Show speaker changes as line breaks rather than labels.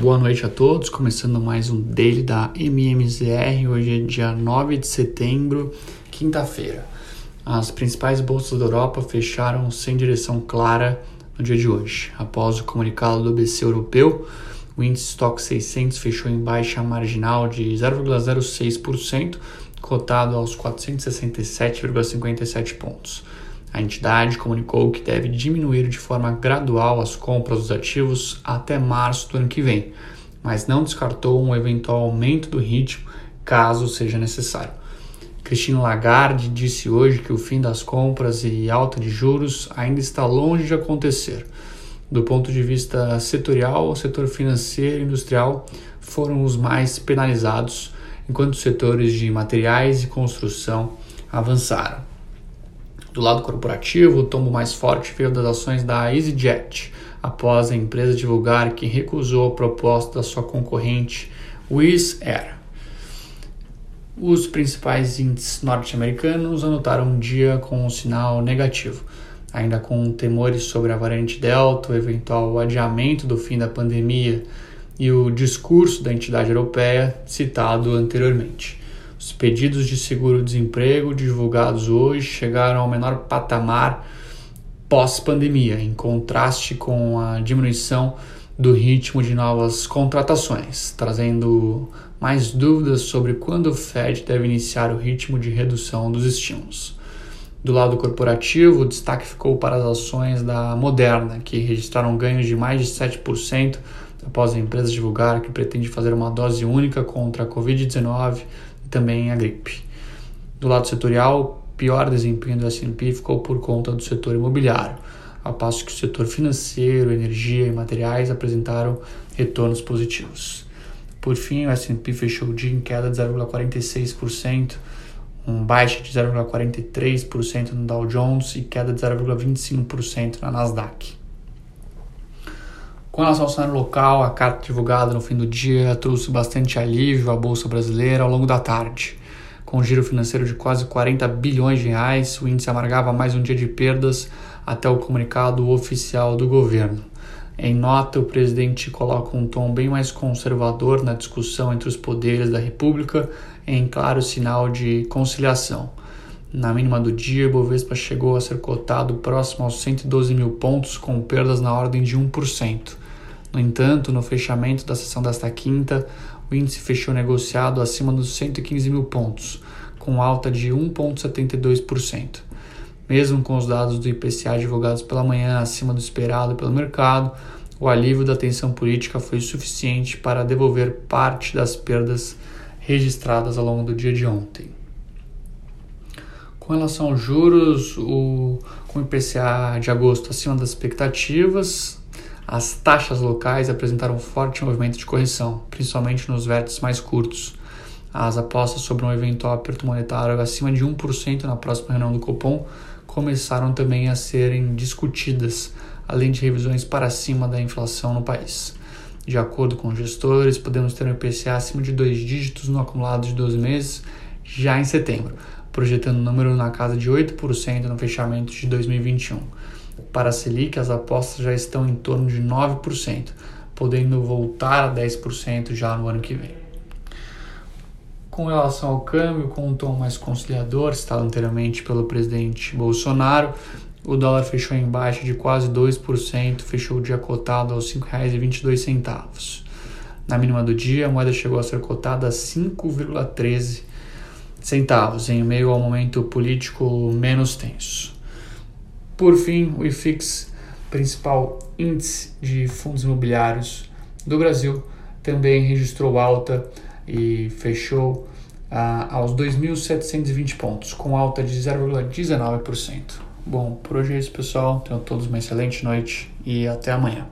Boa noite a todos, começando mais um Daily da MMZR. Hoje é dia 9 de setembro, quinta-feira. As principais bolsas da Europa fecharam sem direção clara no dia de hoje. Após o comunicado do BC europeu, o índice Stock 600 fechou em baixa marginal de 0,06%, cotado aos 467,57 pontos. A entidade comunicou que deve diminuir de forma gradual as compras dos ativos até março do ano que vem, mas não descartou um eventual aumento do ritmo caso seja necessário. Christine Lagarde disse hoje que o fim das compras e alta de juros ainda está longe de acontecer. Do ponto de vista setorial, o setor financeiro e industrial foram os mais penalizados, enquanto os setores de materiais e construção avançaram. Do lado corporativo, o tombo mais forte veio das ações da EasyJet, após a empresa divulgar que recusou a proposta da sua concorrente Wizz Air. Os principais índices norte-americanos anotaram um dia com um sinal negativo, ainda com temores sobre a variante Delta, o eventual adiamento do fim da pandemia e o discurso da entidade europeia citado anteriormente. Os pedidos de seguro-desemprego divulgados hoje chegaram ao menor patamar pós-pandemia, em contraste com a diminuição do ritmo de novas contratações, trazendo mais dúvidas sobre quando o Fed deve iniciar o ritmo de redução dos estímulos. Do lado corporativo, o destaque ficou para as ações da Moderna, que registraram ganhos de mais de 7% após a empresa divulgar que pretende fazer uma dose única contra a Covid-19 e também a gripe. Do lado setorial, o pior desempenho do S&P ficou por conta do setor imobiliário, ao passo que o setor financeiro, energia e materiais apresentaram retornos positivos. Por fim, o S&P fechou o dia em queda de 0,46%, um baixa de 0,43% no Dow Jones e queda de 0,25% na Nasdaq. Com relação ao cenário local, a carta divulgada no fim do dia trouxe bastante alívio à Bolsa Brasileira ao longo da tarde. Com um giro financeiro de quase 40 bilhões de reais, o índice amargava mais um dia de perdas até o comunicado oficial do governo. Em nota, o presidente coloca um tom bem mais conservador na discussão entre os poderes da República, em claro sinal de conciliação. Na mínima do dia, Bovespa chegou a ser cotado próximo aos 112 mil pontos, com perdas na ordem de 1%. No entanto, no fechamento da sessão desta quinta, o índice fechou negociado acima dos 115 mil pontos, com alta de 1,72%. Mesmo com os dados do IPCA divulgados pela manhã acima do esperado pelo mercado, o alívio da tensão política foi suficiente para devolver parte das perdas registradas ao longo do dia de ontem. Com relação aos juros, o, com o IPCA de agosto acima das expectativas, as taxas locais apresentaram forte movimento de correção, principalmente nos vértices mais curtos. As apostas sobre um eventual aperto monetário acima de 1% na próxima reunião do Copom começaram também a serem discutidas, além de revisões para cima da inflação no país. De acordo com gestores, podemos ter um IPCA acima de dois dígitos no acumulado de 12 meses já em setembro, projetando o um número na casa de 8% no fechamento de 2021. Para a Selic, as apostas já estão em torno de 9%, podendo voltar a 10% já no ano que vem. Com relação ao câmbio, com um tom mais conciliador, citado anteriormente pelo presidente Bolsonaro, o dólar fechou em baixa de quase 2%, fechou o dia cotado aos R$ 5,22. Na mínima do dia, a moeda chegou a ser cotada a 5,13 centavos, em meio ao momento político menos tenso. Por fim, o IFIX, principal índice de fundos imobiliários do Brasil, também registrou alta e fechou ah, aos 2.720 pontos, com alta de 0,19%. Bom, por hoje é isso, pessoal. Tenham todos uma excelente noite e até amanhã.